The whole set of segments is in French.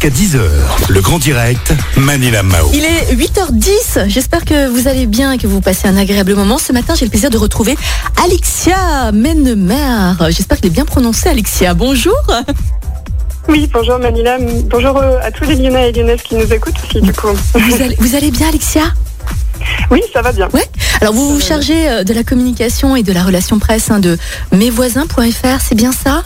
jusqu'à 10h. Le grand direct, Manila Mao. Il est 8h10. J'espère que vous allez bien et que vous passez un agréable moment. Ce matin, j'ai le plaisir de retrouver Alexia Menemer. J'espère qu'il est bien prononcé, Alexia. Bonjour. Oui, bonjour Manila. Bonjour euh, à tous les Lyonnais et Lyonnaises qui nous écoutent aussi, du coup. Vous allez, vous allez bien, Alexia? Oui, ça va bien. Ouais. Alors, vous vous chargez euh, de la communication et de la relation presse hein, de mesvoisins.fr, c'est bien ça?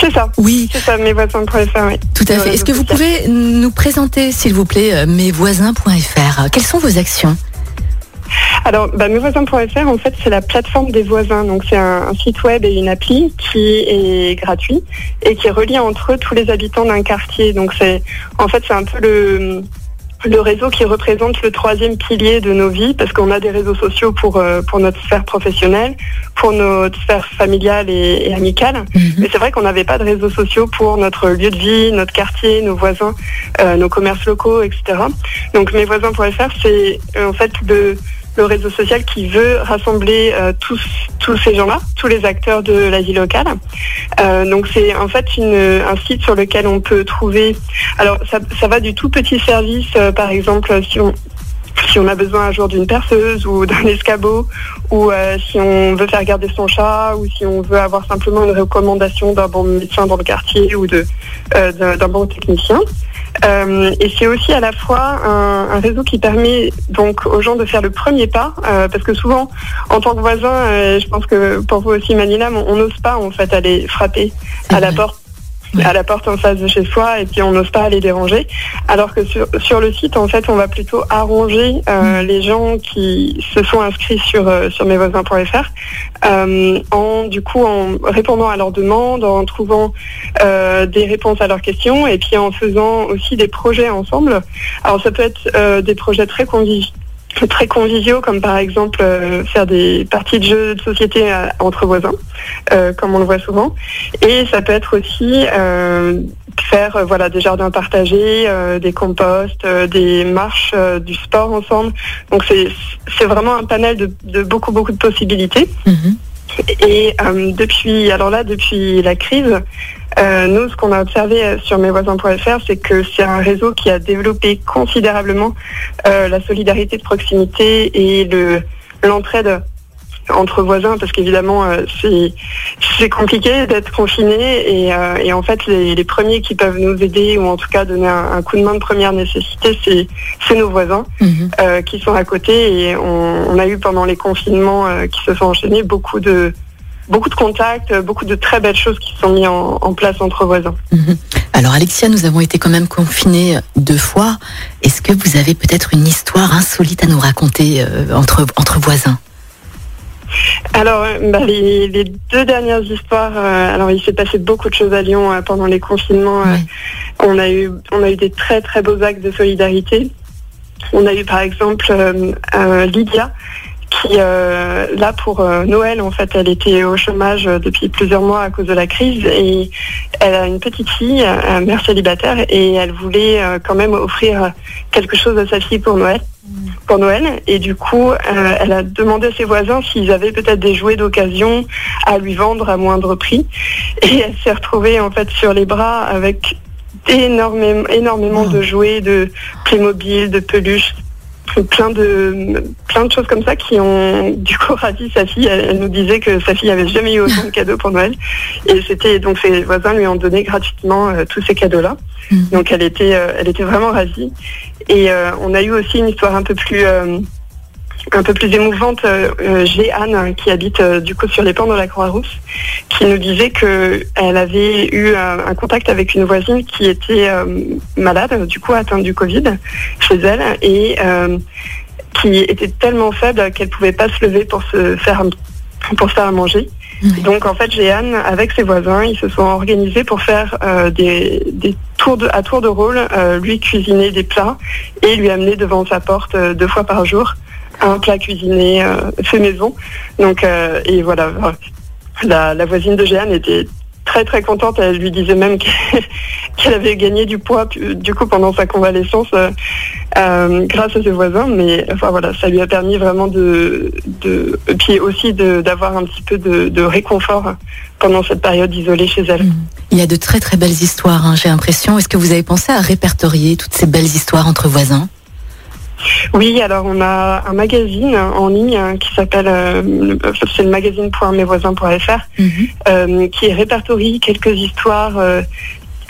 C'est ça. Oui, C'est ça, mesvoisins.fr, oui. tout à fait. Est-ce que vous pouvez nous présenter, s'il vous plaît, euh, mesvoisins.fr Quelles sont vos actions? Alors, bah, mesvoisins.fr, en fait, c'est la plateforme des voisins. Donc, c'est un, un site web et une appli qui est gratuit et qui relie entre eux tous les habitants d'un quartier. Donc, c'est, en fait, c'est un peu le, le réseau qui représente le troisième pilier de nos vies parce qu'on a des réseaux sociaux pour, euh, pour notre sphère professionnelle, pour notre sphère familiale et, et amicale. Mhm. Mais c'est vrai qu'on n'avait pas de réseaux sociaux pour notre lieu de vie, notre quartier, nos voisins, euh, nos commerces locaux, etc. Donc mesvoisins.fr, c'est en fait le, le réseau social qui veut rassembler euh, tous, ces gens-là, tous les acteurs de la vie locale. Euh, donc c'est en fait un site sur lequel on peut trouver. Alors ça, ça va du tout petit service, euh, par exemple si on si on a besoin un jour d'une perceuse ou d'un escabeau, ou euh, si on veut faire garder son chat, ou si on veut avoir simplement une recommandation d'un bon médecin dans le quartier ou de euh, d'un bon technicien. Euh, et c'est aussi à la fois un, un réseau qui permet donc aux gens de faire le premier pas, euh, parce que souvent, en tant que voisin, euh, je pense que pour vous aussi, Manila, on n'ose pas en fait aller frapper à la vrai. porte. À la porte en face de chez soi et puis on n'ose pas les déranger. Alors que sur, sur le site, en fait, on va plutôt arranger euh, les gens qui se sont inscrits sur, euh, sur mesvoisins.fr euh, en, du coup, en répondant à leurs demandes, en trouvant des réponses à leurs questions et puis en faisant aussi des projets ensemble. Alors ça peut être des projets très conviviaux très conviviaux comme par exemple euh, faire des parties de jeux de société euh, entre voisins euh, comme on le voit souvent. Et ça peut être aussi euh, faire voilà des jardins partagés des composts des marches du sport ensemble. Donc c'est vraiment un panel de, de beaucoup beaucoup de possibilités. Mhm. et euh, depuis, alors là, depuis la crise, euh, nous, ce qu'on a observé euh, sur mesvoisins.fr, c'est que c'est un réseau qui a développé considérablement euh, la solidarité de proximité et le l'entraide entre voisins, parce qu'évidemment, euh, c'est c'est compliqué d'être confiné et, euh, et en fait, les, les premiers qui peuvent nous aider ou en tout cas donner un, un coup de main de première nécessité, c'est c'est nos voisins Mhm. euh, qui sont à côté et on, on a eu pendant les confinements euh, qui se sont enchaînés beaucoup de beaucoup de contacts, euh, beaucoup de très belles choses qui sont mis en, en place entre voisins. Mhm. Alors Alexia, nous avons été quand même confinés deux fois. Est-ce que vous avez peut-être une histoire insolite à nous raconter euh, entre, entre voisins? Alors euh, bah, les, les deux dernières histoires, euh, alors il s'est passé beaucoup de choses à Lyon euh, pendant les confinements. euh, on a eu on a eu des très très beaux actes de solidarité. On a eu par exemple euh, euh, Lydia qui euh, là pour euh, Noël en fait elle était au chômage euh, depuis plusieurs mois à cause de la crise et elle a une petite fille euh, mère célibataire et elle voulait quand même offrir quelque chose à sa fille pour Noël pour Noël et du coup elle a demandé à ses voisins s'ils avaient peut-être des jouets d'occasion à lui vendre à moindre prix et elle s'est retrouvée en fait sur les bras avec énormément énormément Oh. de jouets de Playmobil de peluches plein de plein de choses comme ça qui ont du coup ravi sa fille. Elle, elle nous disait que sa fille avait jamais eu autant de cadeaux pour Noël et c'était donc ses voisins lui ont donné gratuitement euh, tous ces cadeaux-là. Mhm. Donc elle était euh, elle était vraiment ravie et euh, on a eu aussi une histoire un peu plus euh, un peu plus émouvante. Euh, euh, J'ai Anne hein, qui habite euh, du coup sur les pans de la Croix-Rousse qui nous disait que elle avait eu un contact avec une voisine qui était malade, du coup atteinte du Covid chez elle et qui était tellement faible qu'elle pouvait pas se lever pour se faire pour se faire à manger. Donc en fait, Jeanne, avec ses voisins, ils se sont organisés pour faire euh, des, des tours de, à tour de rôle, euh, lui cuisiner des plats et lui amener devant sa porte euh, deux fois par jour un plat cuisiné euh, fait maison. Donc euh, et voilà, la, la voisine de Jeanne était très très contente. Elle lui disait même qu'elle avait gagné du poids du coup pendant sa convalescence. euh, euh, grâce à ses voisins, mais enfin voilà, ça lui a permis vraiment de, puis aussi d'avoir un petit peu de, de réconfort pendant cette période isolée chez elle. Mm. Il y a de très très belles histoires, hein, j'ai l'impression. Est-ce que vous avez pensé à répertorier toutes ces belles histoires entre voisins? Oui, alors on a un magazine en ligne qui s'appelle, euh, le- c'est le magazine.mesvoisins.fr, Mhm. euh, qui répertorie quelques histoires. euh,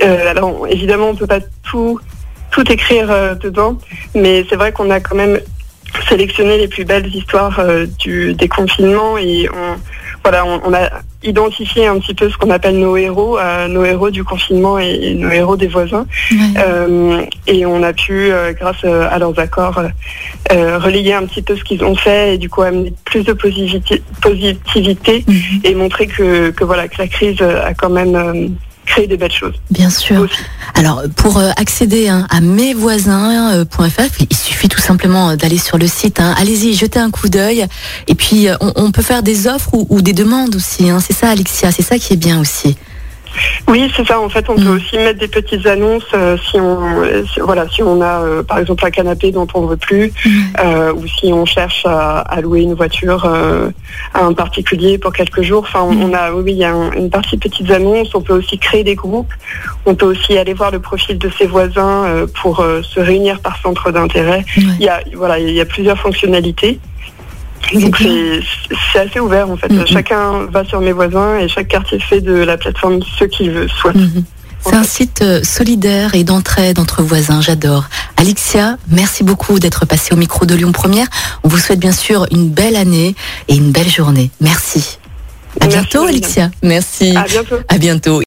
euh, alors évidemment, on peut pas tout tout écrire dedans, mais c'est vrai qu'on a quand même sélectionné les plus belles histoires du déconfinement et on voilà, on, on a identifié un petit peu ce qu'on appelle nos héros, euh, nos héros du confinement et, et nos héros des voisins. Ouais. Euh, et on a pu, euh, grâce à leurs accords, relayer un petit peu ce qu'ils ont fait et du coup amener plus de positivité, positivité Mhm. et montrer que, que voilà que la crise a quand même euh, créé des belles choses. Bien sûr. Aussi. Alors, pour euh, accéder hein, à mesvoisins.fr, il suffit tout simplement euh, d'aller sur le site. hein. Allez-y, jetez un coup d'œil. Et puis, euh, on, on peut faire des offres ou, ou des demandes aussi. hein. C'est ça, Alexia, c'est ça qui est bien aussi. Oui, c'est ça. En fait, on peut aussi mettre des petites annonces euh, si on, si- voilà, si on a euh, par exemple un canapé dont on veut plus, euh, ou si on cherche à, à louer une voiture à un particulier pour quelques jours. Enfin, on, on a, oui, il y a un- une partie petites annonces. On peut aussi créer des groupes. On peut aussi aller voir le profil de ses voisins pour se réunir par centre d'intérêt. Il y a, voilà, il y a plusieurs fonctionnalités. Donc c'est assez ouvert en fait. Mhm. Chacun va sur mes voisins et chaque quartier fait de la plateforme ce qu'il veut, soit. Mhm. C'est un site euh, solidaire et d'entraide entre voisins, j'adore. Alexia, merci beaucoup d'être passée au micro de Lyon Première. On vous souhaite bien sûr une belle année et une belle journée. Merci. À Merci, bientôt. Alexia. Merci. À bientôt. À bientôt.